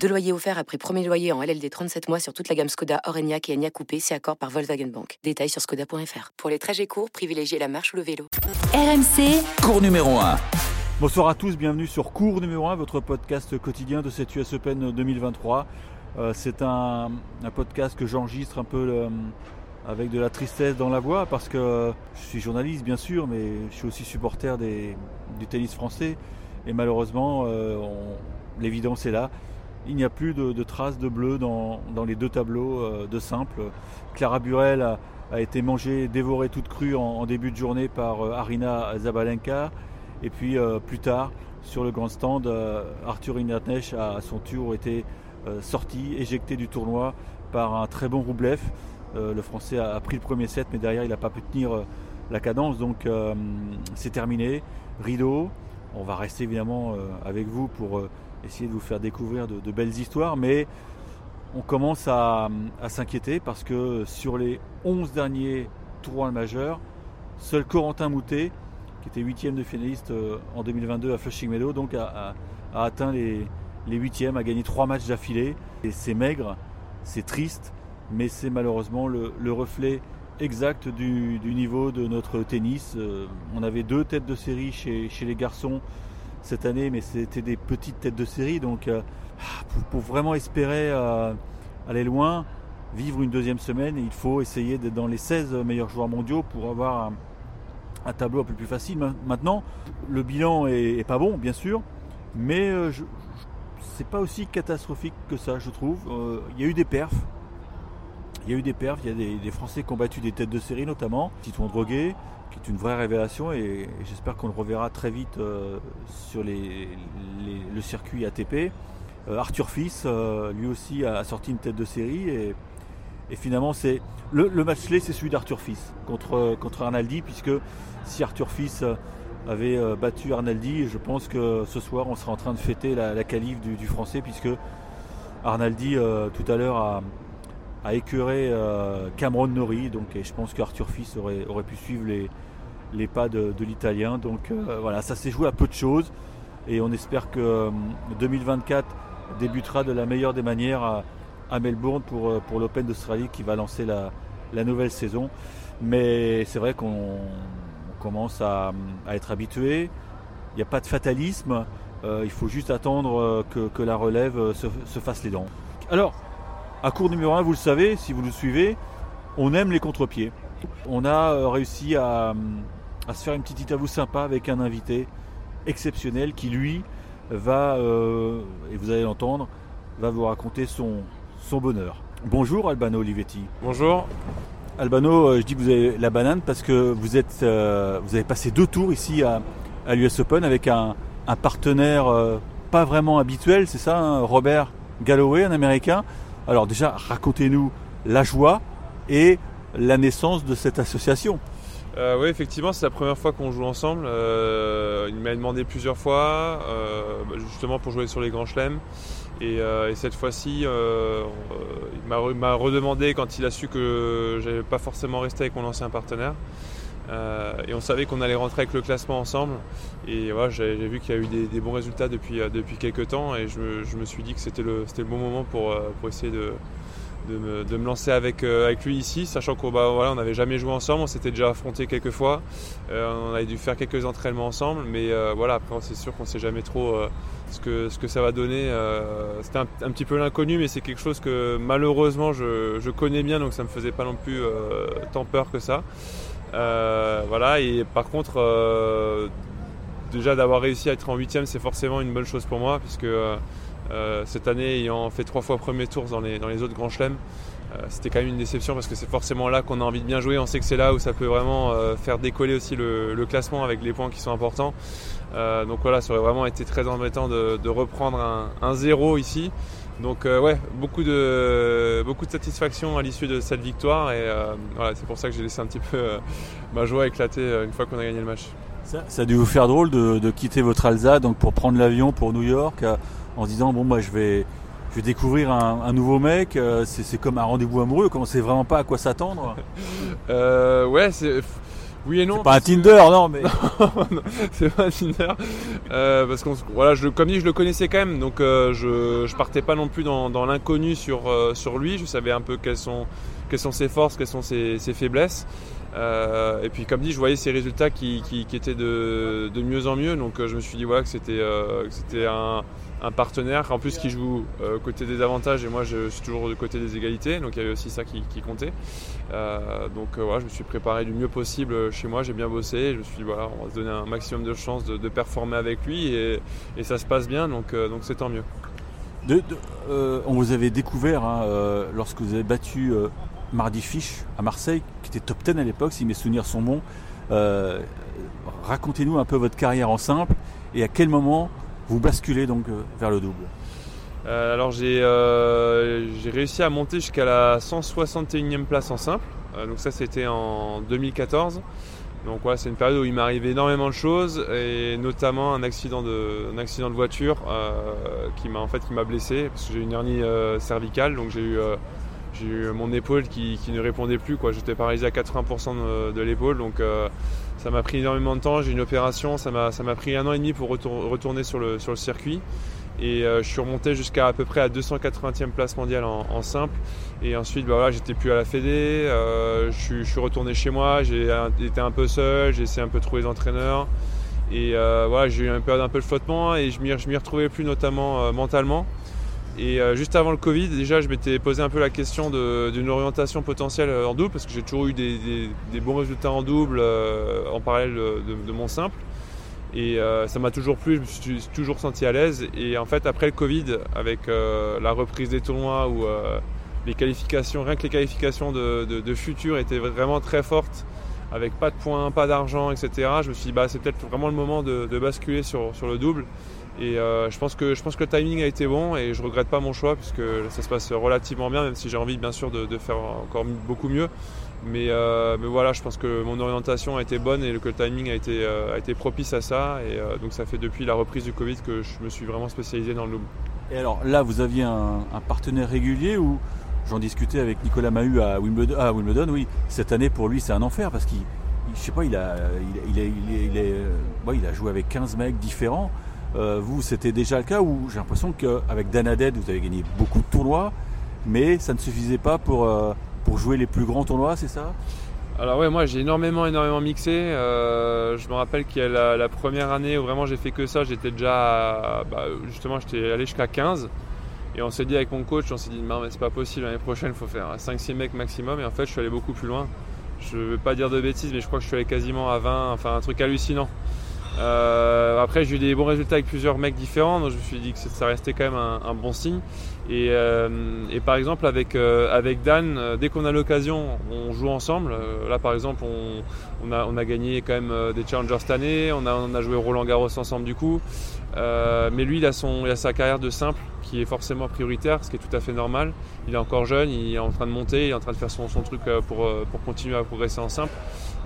Deux loyers offerts après premier loyer en LLD 37 mois sur toute la gamme Skoda, Orenia et Enya Coupé, c'est accord par Volkswagen Bank. Détails sur skoda.fr. Pour les trajets courts, privilégiez la marche ou le vélo. RMC, Cours numéro 1. Bonsoir à tous, bienvenue sur Cours numéro 1, votre podcast quotidien de cette US Open 2023. Euh, c'est un, un podcast que j'enregistre un peu euh, avec de la tristesse dans la voix parce que je suis journaliste bien sûr, mais je suis aussi supporter des- du tennis français et malheureusement euh, on- l'évidence est là. Il n'y a plus de, traces de bleu dans, les deux tableaux euh, de simple. Clara Burel a, été mangée, dévorée toute crue en, début de journée par euh, Arina Zabalenka. Et puis euh, plus tard, sur le grand stand, Arthur Ignatnech a à son tour été sorti, éjecté du tournoi par un très bon Roublev. Le Français a, pris le premier set, mais derrière il n'a pas pu tenir la cadence. Donc c'est terminé. Rideau. On va rester évidemment avec vous pour essayer de vous faire découvrir de, belles histoires, mais on commence à, s'inquiéter parce que sur les 11 derniers tournois majeurs, seul Corentin Moutet, qui était huitième de finaliste euh, en 2022 à Flushing Meadow, a, atteint les, huitièmes, a gagné trois matchs d'affilée. Et c'est maigre, c'est triste, mais c'est malheureusement le, le reflet exact du, niveau de notre tennis. Euh, on avait deux têtes de série chez les garçons cette année, mais c'était des petites têtes de série. Donc euh, pour, pour vraiment espérer euh, aller loin, vivre une deuxième semaine, il faut essayer d'être dans les 16 meilleurs joueurs mondiaux pour avoir un, tableau un peu plus facile. Ma- Maintenant, le bilan est, pas bon, bien sûr, mais euh, je- je- c'est pas aussi catastrophique que ça, je trouve. Euh, Il y a eu des perfs. Il y a eu des perfs, il y a des, Français qui ont battu des têtes de série notamment. Titouan Droguet, qui est une vraie révélation et, j'espère qu'on le reverra très vite euh, sur le circuit ATP. Euh, Arthur Fils, euh, lui aussi, a sorti une tête de série et, finalement, c'est le, match clé, c'est celui d'Arthur Fils contre, Arnaldi, puisque si Arthur Fils avait battu Arnaldi, je pense que ce soir, on sera en train de fêter la, la qualif du, du Français, puisque Arnaldi, tout à l'heure, a, a écœuré euh, Cameron Nori, donc et je pense qu'Arthur Fils aurait, aurait pu suivre les, les pas de, l'Italien. Donc euh, voilà, ça s'est joué à peu de choses, et on espère que euh, 2024 débutera de la meilleure des manières à, Melbourne pour, euh, pour l'Open d'Australie qui va lancer la, la nouvelle saison. Mais c'est vrai qu'on on commence à, à être habitué. Il n'y a pas de fatalisme. Euh, il faut juste attendre euh, que, que la relève euh, se, se fasse les dents. Alors, à cours numéro 1, vous le savez, si vous le suivez, on aime les contre-pieds. On a euh, réussi à, à se faire une petite interview sympa avec un invité exceptionnel qui, lui, va, euh, et vous allez l'entendre, va vous raconter son, son bonheur. Bonjour Albano Olivetti. Bonjour. Albano, euh, je dis que vous avez la banane parce que vous, êtes, euh, vous avez passé deux tours ici à, à l'US Open avec un, un partenaire euh, pas vraiment habituel, c'est ça, hein, Robert Galloway, un Américain. Alors déjà, racontez-nous la joie et la naissance de cette association. Euh, oui, effectivement, c'est la première fois qu'on joue ensemble. Euh, il m'a demandé plusieurs fois, euh, justement pour jouer sur les grands chelems. Et, et cette fois-ci, il m'a re- m'a redemandé quand il a su que j'allais pas forcément rester avec mon ancien partenaire. Euh, et on savait qu'on allait rentrer avec le classement ensemble. Et voilà, j'ai vu qu'il y a eu des, des bons résultats depuis, euh, depuis quelques temps. Et je me, je me suis dit que c'était le, le bon moment pour, euh, pour essayer de, de me, de me lancer avec, euh, avec lui ici, sachant qu'on bah, voilà, n'avait jamais joué ensemble, on s'était déjà affronté quelques fois, Euh, on avait dû faire quelques entraînements ensemble, mais euh, voilà, après c'est sûr qu'on ne sait jamais trop ce, que, ce que ça va donner. C'était un, un petit peu l'inconnu, mais c'est quelque chose que malheureusement je, je connais bien, donc ça ne me faisait pas non plus tant peur que ça. Euh, voilà, et par contre, euh, déjà d'avoir réussi à être en huitième, c'est forcément une bonne chose pour moi, puisque euh, cette année, ayant fait trois fois premier tour dans les, dans les autres grands chelems, c'était quand même une déception parce que c'est forcément là qu'on a envie de bien jouer. On sait que c'est là où ça peut vraiment faire décoller aussi le, classement avec les points qui sont importants. Euh, donc voilà, ça aurait vraiment été très embêtant de, reprendre un zéro ici. Donc ouais, beaucoup de, beaucoup de satisfaction à l'issue de cette victoire et voilà, c'est pour ça que j'ai laissé un petit peu ma joie éclater une fois qu'on a gagné le match. Ça, ça, a dû vous faire drôle de, quitter votre Alsace donc pour prendre l'avion pour New York en se disant bon moi je vais je vais découvrir un, nouveau mec, c'est comme un rendez-vous amoureux, on sait vraiment pas à quoi s'attendre? ouais, c'est oui et non. C'est pas un Tinder, non, mais. c'est pas un Tinder. Euh, parce que voilà, je, comme dit, je le connaissais quand même, donc euh, je, je partais pas non plus dans, l'inconnu sur, euh, sur lui. Je savais un peu quelles sont, quelles sont ses forces, quelles sont ses, faiblesses. Et puis, comme dit, je voyais ses résultats qui, étaient de, mieux en mieux, donc je me suis dit voilà, que c'était c'était un partenaire. En plus qui joue euh, côté des avantages et moi je suis toujours du côté des égalités. Donc il y avait aussi ça qui, comptait. Euh, donc euh, voilà je me suis préparé du mieux possible chez moi. J'ai bien bossé. Je me suis dit voilà on va se donner un maximum de chances de, performer avec lui et, ça se passe bien. Donc donc c'est tant mieux. On vous avait découvert hein, lorsque vous avez battu Mardi Fish à Marseille qui était top 10 à l'époque si mes souvenirs sont bons racontez-nous un peu votre carrière en simple et à quel moment vous basculez donc euh, vers le double? Euh, Alors euh, j'ai réussi à monter jusqu'à la 161e place en simple. donc ça c'était en 2014. Donc voilà, c'est une période où il arrivé énormément de choses et notamment un accident de, accident de voiture qui m'a en fait qui m'a blessé parce que j'ai une hernie cervicale donc j'ai eu j'ai eu mon épaule qui, ne répondait plus. J'étais paralysé à 80% de, l'épaule donc ça m'a pris énormément de temps, j'ai une opération, ça m'a, pris un an et demi pour retourner sur le, sur le circuit. Et euh, je suis remonté jusqu'à à peu près à 280e place mondiale en, simple. Et ensuite, bah voilà, j'étais plus à la Fédé, euh, je, suis retourné chez moi, j'ai été un peu seul, j'ai essayé un peu de trouver des entraîneurs. Et euh, voilà, j'ai eu une période un peu de flottement et je m'y, je m'y retrouvais plus notamment mentalement. Et euh, juste avant le Covid, déjà, je m'étais posé un peu la question d'une orientation potentielle euh, en double, parce que j'ai toujours eu des, bons résultats en double euh, en parallèle de, mon simple. Et ça m'a toujours plu, je me suis toujours senti à l'aise. Et en fait, après le Covid, avec la reprise des tournois où les qualifications, rien que les qualifications de, futur étaient vraiment très fortes, avec pas de points, pas d'argent, etc., je me suis dit, bah, c'est peut-être vraiment le moment de, basculer sur le double. Et euh, je, pense que, je pense que le timing a été bon et je regrette pas mon choix puisque ça se passe relativement bien, même si j'ai envie bien sûr de, faire encore beaucoup mieux. Euh, mais, voilà, je pense que mon orientation a été bonne et que le timing a été, euh, a été propice à ça. Et donc ça fait depuis la reprise du Covid que je me suis vraiment spécialisé dans le double. Et alors là, vous aviez un, partenaire régulier ou j'en discutais avec Nicolas Mahut à Wimbledon, à Wimbledon, oui, cette année pour lui c'est un enfer parce qu'il, je sais pas, il a, il, il a joué avec 15 mecs différents. Euh, vous, c'était déjà le cas où j'ai l'impression qu'avec Danaded, vous avez gagné beaucoup de tournois, mais ça ne suffisait pas pour, euh, jouer les plus grands tournois, c'est ça? Alors ouais, moi j'ai énormément, énormément mixé. Euh, je me rappelle qu'il y a la, première année où vraiment j'ai fait que ça, j'étais déjà, bah, justement, j'étais allé jusqu'à 15. Et on s'est dit avec mon coach, on s'est dit, non mais c'est pas possible, l'année prochaine il faut faire 5-6 mecs maximum. Et en fait, je suis allé beaucoup plus loin. Je veux pas dire de bêtises, mais je crois que je suis allé quasiment à 20, enfin un truc hallucinant. Euh, après, j'ai eu des bons résultats avec plusieurs mecs différents, donc je me suis dit que ça restait quand même un, bon signe. Et, euh, par exemple, avec, euh, avec Dan, dès qu'on a l'occasion, on joue ensemble. là, par exemple, on, a, on, a, gagné quand même des challengers cette année, on a, on a joué Roland Garros ensemble du coup. Mais lui, il a, son, il a sa carrière de simple qui est forcément prioritaire, ce qui est tout à fait normal. Il est encore jeune, il est en train de monter, il est en train de faire son, son truc pour, pour continuer à progresser en simple.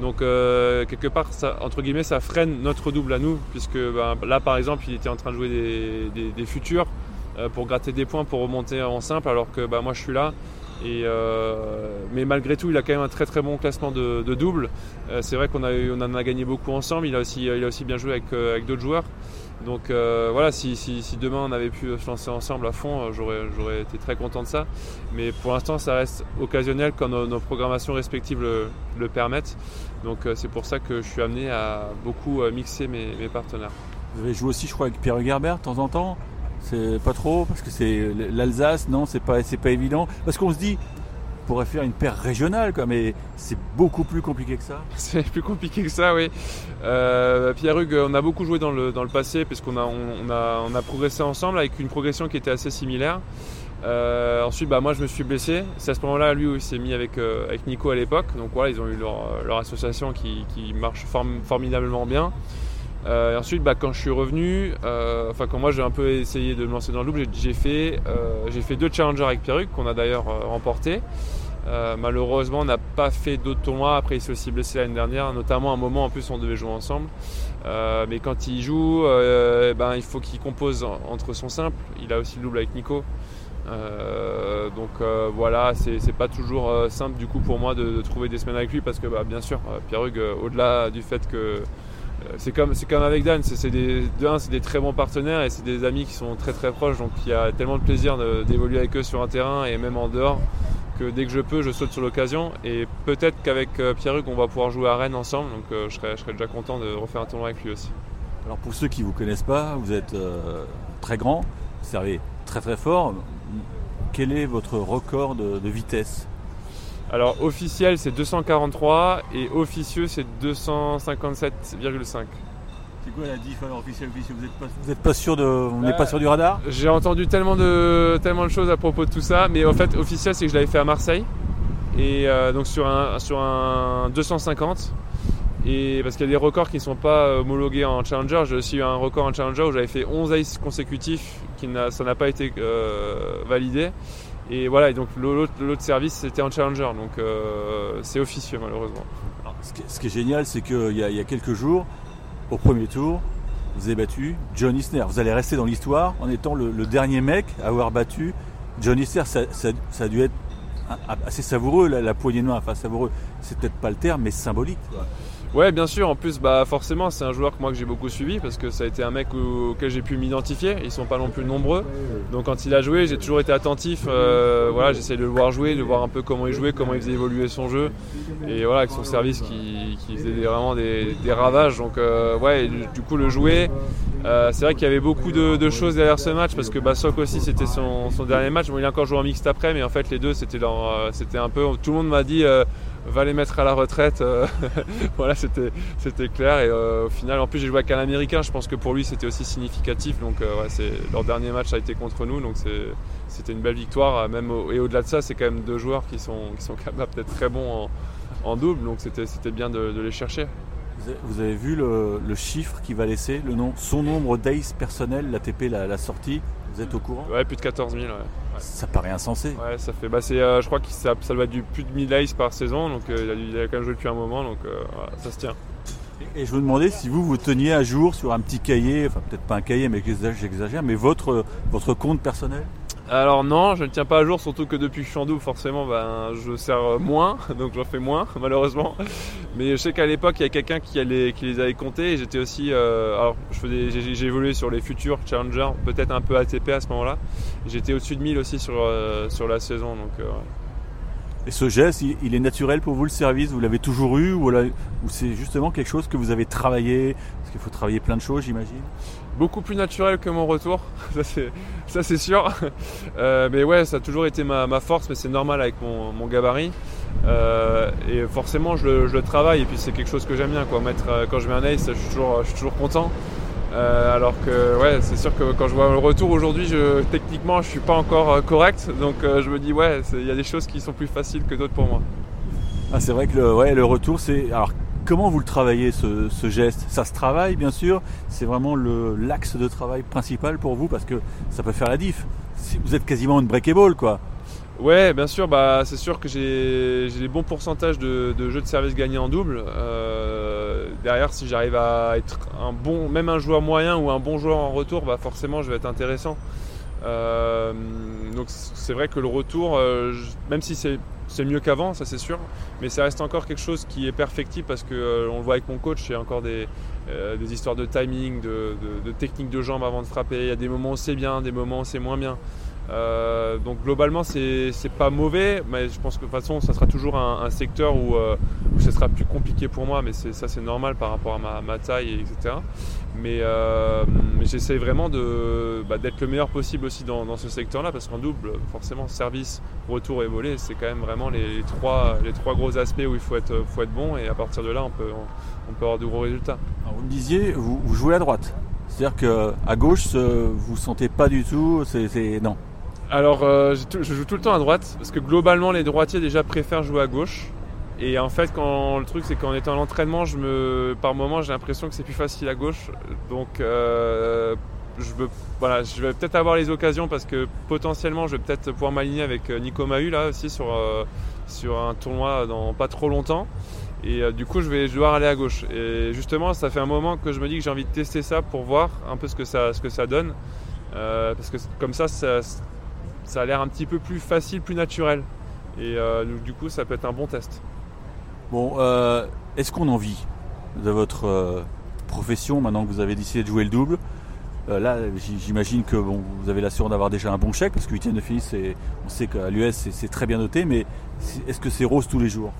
Donc euh, quelque part, ça, entre guillemets, ça freine notre double à nous, puisque ben, là, par exemple, il était en train de jouer des, futurs euh, pour gratter des points pour remonter en simple, alors que ben, moi, je suis là. Et, euh, mais malgré tout, il a quand même un très très bon classement de, double. c'est vrai qu'on on en a gagné beaucoup ensemble. Il a aussi, il a aussi bien joué avec, avec d'autres joueurs. Donc euh, voilà, si, demain on avait pu se lancer ensemble à fond, euh, j'aurais été très content de ça. Mais pour l'instant, ça reste occasionnel quand nos, programmations respectives le, permettent. Donc euh, c'est pour ça que je suis amené à beaucoup mixer mes, partenaires. Vous avez joué aussi, je crois, avec Pierre Gerbert de temps en temps c'est pas trop parce que c'est l'Alsace, non, c'est pas, pas évident. Parce qu'on se dit, pourrait faire une paire régionale, quoi, mais c'est beaucoup plus compliqué que ça. C'est plus compliqué que ça, oui. Euh, Pierre Hugues, on a beaucoup joué dans le, dans le passé, puisqu'on a, on, a, on a progressé ensemble avec une progression qui était assez similaire. Euh, ensuite, bah, moi je me suis blessé. C'est à ce moment-là, lui, où il s'est mis avec, euh, avec Nico à l'époque. Donc voilà, ils ont eu leur, leur association qui, qui marche formidablement bien. Et ensuite, bah, quand je suis revenu, enfin quand moi j'ai un peu essayé de me lancer dans le double, j'ai fait, j'ai fait deux challengers avec Pierruc qu'on a d'ailleurs remporté. malheureusement, on n'a pas fait d'autres tournois. Après, il s'est aussi blessé l'année dernière, notamment un moment en plus on devait jouer ensemble. mais quand il joue, ben, il faut qu'il compose entre son simple. Il a aussi le double avec Nico. Euh, donc euh, voilà, c'est pas toujours euh, simple du coup pour moi de, trouver des semaines avec lui parce que bah, bien sûr, Pierre au-delà du fait que c'est comme, comme avec Dan, c'est des, de c'est des très bons partenaires et c'est des amis qui sont très très proches, donc il y a tellement de plaisir d'évoluer avec eux sur un terrain et même en dehors que dès que je peux, je saute sur l'occasion et peut-être qu'avec Pierre Hugues, on va pouvoir jouer à Rennes ensemble, donc je, serais, je serais déjà content de refaire un tournoi avec lui aussi. Alors pour ceux qui ne vous connaissent pas, vous êtes très grand, vous servez très très fort. Quel est votre record de, vitesse? Alors officiel c'est 243 et officieux c'est 257,5. C'est quoi la diff alors officiel officieux Vous n'êtes pas, vous êtes pas sûr de, on n'est pas bah, sûr du radar? J'ai entendu tellement de, tellement de choses à propos de tout ça, mais en fait officiel c'est que je l'avais fait à Marseille et euh, donc sur un, sur un 250 et parce qu'il y a des records qui ne sont pas homologués en challenger, j'ai aussi eu un record en challenger où j'avais fait 11 aces consécutifs, qui ça n'a pas été euh, validé. Et voilà, et donc l'autre service c'était en challenger, donc euh, c'est officieux malheureusement. ce, qui est, génial, c'est qu'il y, y, a quelques jours, au premier tour, vous avez battu John Isner. Vous allez rester dans l'histoire en étant le, dernier mec à avoir battu John Isner. Ça, a dû être assez savoureux, la, poignée noire, enfin savoureux, c'est peut-être pas le terme, mais symbolique. Bien sûr. En plus, bah forcément, c'est un joueur que moi que j'ai beaucoup suivi parce que ça a été un mec auquel j'ai pu m'identifier. Ils sont pas non plus nombreux. Donc quand il a joué, j'ai toujours été attentif. Euh, voilà, j'essaie de le voir jouer, de voir un peu comment il jouait, comment il faisait évoluer son jeu. Et voilà, avec son service qui, faisait vraiment des, ravages. Donc euh, ouais, du, coup le jouer. Euh, c'est vrai qu'il y avait beaucoup de, choses derrière ce match parce que Bassok aussi c'était son, dernier match. Bon, il a encore joué en mixte après, mais en fait les deux c'était c'était un peu. Tout le monde m'a dit va les mettre à la retraite. Euh, voilà, c'était, c'était clair. Et euh, au final, en plus, j'ai joué avec un Américain. Je pense que pour lui, c'était aussi significatif. Donc, euh, c'est, leur dernier match a été contre nous. Donc, c'était une belle victoire. Même et au-delà de ça, c'est quand même deux joueurs qui sont, qui sont capables d'être très bons en, double. Donc, c'était, c'était bien de, les chercher. Vous avez vu le, chiffre qui va laisser, le nom, son nombre d'ace personnel, l'ATP l'a, la sortie? Vous êtes au courant? Ouais, plus de 14 000. Ouais. Ça paraît insensé. Ouais, ça fait. Bah, euh, je crois que ça, ça, être du plus de 1000 ice par saison, donc euh, il, a, quand même joué depuis un moment, donc euh, ça se tient. Et, je vous demandais si vous vous teniez à jour sur un petit cahier, enfin peut-être pas un cahier, mais j'exagère, mais votre, votre compte personnel? Alors non, je ne tiens pas à jour, surtout que depuis je double, forcément, ben, je sers moins, donc j'en fais moins, malheureusement. Mais je sais qu'à l'époque, il y a quelqu'un qui, les avait comptés, et j'étais aussi, euh, alors j'ai évolué sur les futurs challengers, peut-être un peu ATP à ce moment-là. J'étais au-dessus de 1000 aussi sur, euh, sur la saison, donc. Euh, et ce geste, il, est naturel pour vous le service? Vous l'avez toujours eu ou, c'est justement quelque chose que vous avez travaillé? Parce qu'il faut travailler plein de choses, j'imagine beaucoup plus naturel que mon retour, ça c'est sûr. Euh, mais ouais, ça a toujours été ma, force, mais c'est normal avec mon, gabarit. Euh, et forcément, je le, travaille, et puis c'est quelque chose que j'aime bien. Euh, quand je mets un ace, je suis toujours content. Alors que ouais, c'est sûr que quand je vois le retour aujourd'hui, je, techniquement, je suis pas encore correct. Donc je me dis, ouais, il y a des choses qui sont plus faciles que d'autres pour moi. Ah, c'est vrai que le, ouais, le retour, c'est. Alors, Comment vous le travaillez ce, geste? Ça se travaille bien sûr, c'est vraiment l'axe de travail principal pour vous parce que ça peut faire la diff. Vous êtes quasiment une breakable quoi. Ouais, bien sûr, bah, c'est sûr que j'ai des bons pourcentages de, jeux de service gagnés en double. Euh, derrière, si j'arrive à être un bon, même un joueur moyen ou un bon joueur en retour, bah, forcément je vais être intéressant. Euh, donc c'est vrai que le retour, euh, même si c'est mieux qu'avant, ça c'est sûr, mais ça reste encore quelque chose qui est perfectible parce que euh, le voit avec mon coach, il y a encore des, euh, histoires de timing, de, technique de jambes avant de frapper. Il y a des moments où c'est bien, des moments où c'est moins bien. Euh, donc globalement, c'est pas mauvais, mais je pense que de toute façon, ça sera toujours un, secteur où, où, ce sera plus compliqué pour moi, mais ça c'est normal par rapport à ma, taille, etc. Mais, j'essaie vraiment bah, d'être le meilleur possible aussi dans, ce secteur-là, parce qu'en double, forcément, service, retour et volet, c'est quand même vraiment les, trois, les trois gros aspects où il faut être, faut être bon, et à partir de là, on peut, on, peut avoir de gros résultats. vous me disiez, vous, jouez à droite. C'est-à-dire qu'à gauche, vous ne sentez pas du tout, c'est non. Alors, euh, je joue tout le temps à droite, parce que globalement, les droitiers déjà préfèrent jouer à gauche. Et en fait, quand le truc, c'est qu'en étant à l'entraînement, je me, par moment, j'ai l'impression que c'est plus facile à gauche. Donc, je veux, voilà, je vais peut-être avoir les occasions parce que potentiellement, je vais peut-être pouvoir m'aligner avec Nico Mahu là aussi sur sur un tournoi dans pas trop longtemps. Et euh, du coup, je vais devoir aller à gauche. Et justement, ça fait un moment que je me dis que j'ai envie de tester ça pour voir un peu ce que ça, ce que ça donne. Euh, parce que comme ça, ça, a l'air un petit peu plus facile, plus naturel. Et euh, du coup, ça peut être un bon test. Bon, est-ce qu'on en vit de votre profession maintenant que vous avez décidé de jouer le double? Là, j'imagine que bon, vous avez l'assurance d'avoir déjà un bon chèque parce que 8 de finale, on sait qu'à l'US c'est très bien noté, mais est-ce que c'est rose tous les jours?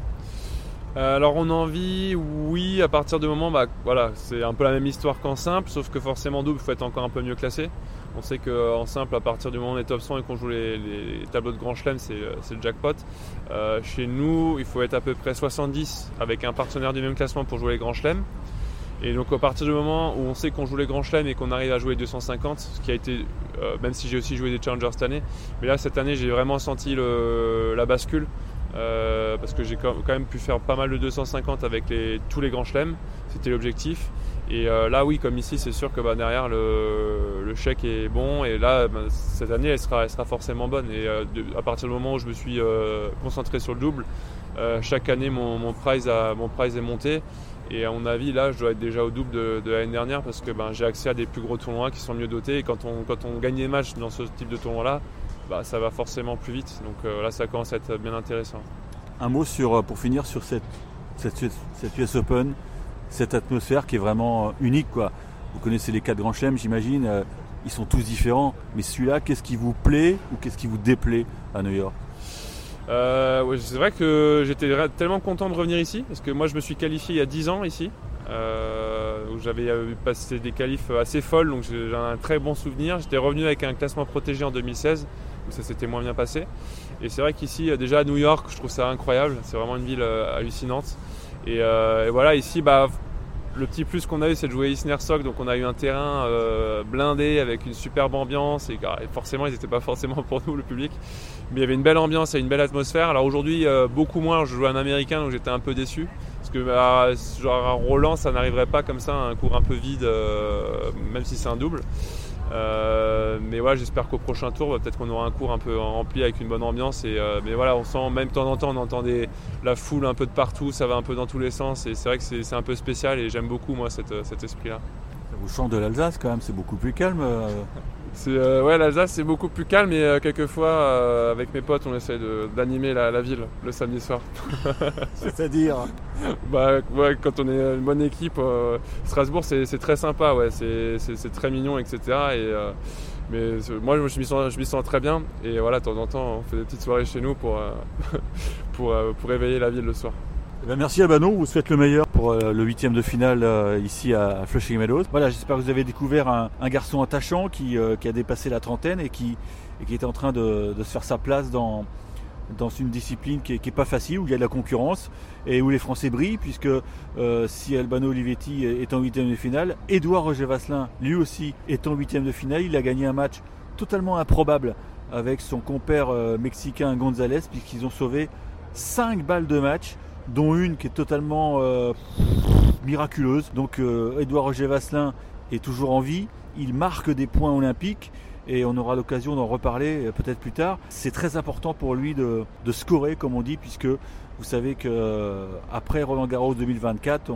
Euh, alors on en vit, oui, à partir du moment, bah, voilà, c'est un peu la même histoire qu'en simple, sauf que forcément double, il faut être encore un peu mieux classé. On sait qu'en simple, à partir du moment où on est top 100 et qu'on joue les, tableaux de grand chelem, c'est le jackpot. Euh, chez nous, il faut être à peu près 70 avec un partenaire du même classement pour jouer les grands chelems. Et donc à partir du moment où on sait qu'on joue les grands chelems et qu'on arrive à jouer 250, ce qui a été, euh, même si j'ai aussi joué des challengers cette année, mais là cette année j'ai vraiment senti la bascule. Euh, parce que j'ai quand même pu faire pas mal de 250 avec tous les grands chelems, c'était l'objectif. Et euh, là, oui, comme ici, c'est sûr que bah, derrière le, chèque est bon. Et là, bah, cette année, elle sera, forcément bonne. Et à partir du moment où je me suis concentré sur le double, chaque année, mon, prize mon prize est monté. Et à mon avis, là, je dois être déjà au double de, l'année dernière parce que ben, j'ai accès à des plus gros tournois qui sont mieux dotés. Et quand on, quand on gagne des matchs dans ce type de tournoi-là, bah, ça va forcément plus vite. Donc euh, là, ça commence à être bien intéressant. Un mot sur, euh, pour finir sur cette, cette, US Open, cette atmosphère qui est vraiment euh, unique. Quoi. Vous connaissez les quatre grands chelems, j'imagine. ils sont tous différents. Mais celui-là, qu'est-ce qui vous plaît ou qu'est-ce qui vous déplaît à New York? Euh, c'est vrai que j'étais tellement content de revenir ici, parce que moi je me suis qualifié il y a 10 ans ici, euh, où j'avais euh, passé des qualifs assez folles, donc j'ai un très bon souvenir. J'étais revenu avec un classement protégé en 2016, où ça s'était moins bien passé. Et c'est vrai qu'ici, déjà à New York, je trouve ça incroyable, c'est vraiment une ville hallucinante. Et, et voilà, ici, bah, le petit plus qu'on a eu, c'est de jouer Isner Sock, donc on a eu un terrain euh, blindé avec une superbe ambiance. Et, forcément, ils n'étaient pas forcément pour nous, le public. Mais il y avait une belle ambiance et une belle atmosphère. Alors aujourd'hui, euh, beaucoup moins. Je jouais un américain, donc j'étais un peu déçu. Parce que bah, genre à Roland, ça n'arriverait pas comme ça, un cours un peu vide, euh, même si c'est un double. Euh, mais voilà, j'espère qu'au prochain tour, peut-être qu'on aura un cours un peu rempli avec une bonne ambiance. Et, euh, mais voilà, on sent même de temps en temps, on entend la foule un peu de partout, ça va un peu dans tous les sens. Et c'est vrai que c'est un peu spécial et j'aime beaucoup moi cet esprit-là. Vous chante de l'Alsace quand même, c'est beaucoup plus calme. Euh, ouais, l'Alsace c'est beaucoup plus calme et euh, quelquefois euh, avec mes potes on essaie d'animer la, ville le samedi soir. C'est-à-dire Bah ouais, quand on est une bonne équipe, Strasbourg c'est très sympa, ouais, c'est très mignon, etc. Et, mais moi je m'y sens, sens, très bien et voilà, de temps en temps on fait des petites soirées chez nous pour, pour, pour réveiller la ville le soir. Eh ben, merci Albano, vous souhaite le meilleur pour euh, le huitième de finale euh, ici à Flushing Meadows. Voilà, j'espère que vous avez découvert un, garçon attachant euh, qui, a dépassé la trentaine et qui, est en train de, se faire sa place dans, dans une discipline qui n'est pas facile, où il y a de la concurrence et où les Français brillent, puisque si Albano Olivetti est en huitième de finale, Edouard Roger Vasselin, lui aussi, est en huitième de finale. Il a gagné un match totalement improbable avec son compère mexicain González, puisqu'ils ont sauvé 5 balles de match dont une qui est totalement euh, miraculeuse. Donc Edouard euh, Roger Vasselin est toujours en vie, il marque des points olympiques et on aura l'occasion d'en reparler euh, peut-être plus tard. C'est très important pour lui de, scorer, comme on dit, puisque vous savez que après Roland Garros 2024,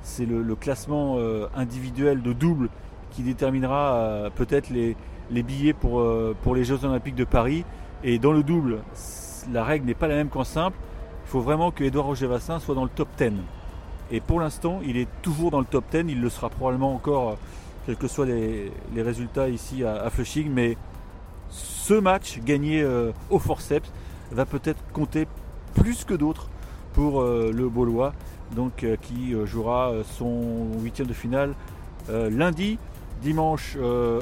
c'est le, classement individuel de double qui déterminera peut-être les, billets pour les Jeux Olympiques de Paris. Et dans le double, la règle n'est pas la même qu'en simple. Il faut vraiment que Edouard Roger Vassin soit dans le top 10. Et pour l'instant, il est toujours dans le top 10. Il le sera probablement encore, euh, quels que soient les, résultats ici à, Flushing. Mais ce match gagné euh, au forceps va peut-être compter plus que d'autres pour euh, le Baulois, donc qui jouera son huitième de finale lundi. Dimanche,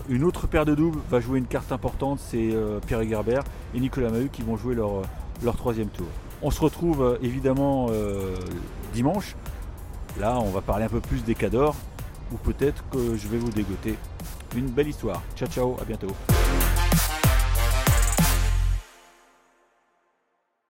une autre paire de doubles va jouer une carte importante, c'est Pierre Gerber et Nicolas Mahut qui vont jouer leur, leur troisième tour. On se retrouve euh, évidemment euh, dimanche. Là, on va parler un peu plus des cadors ou peut-être que je vais vous dégoter une belle histoire. Ciao ciao, à bientôt.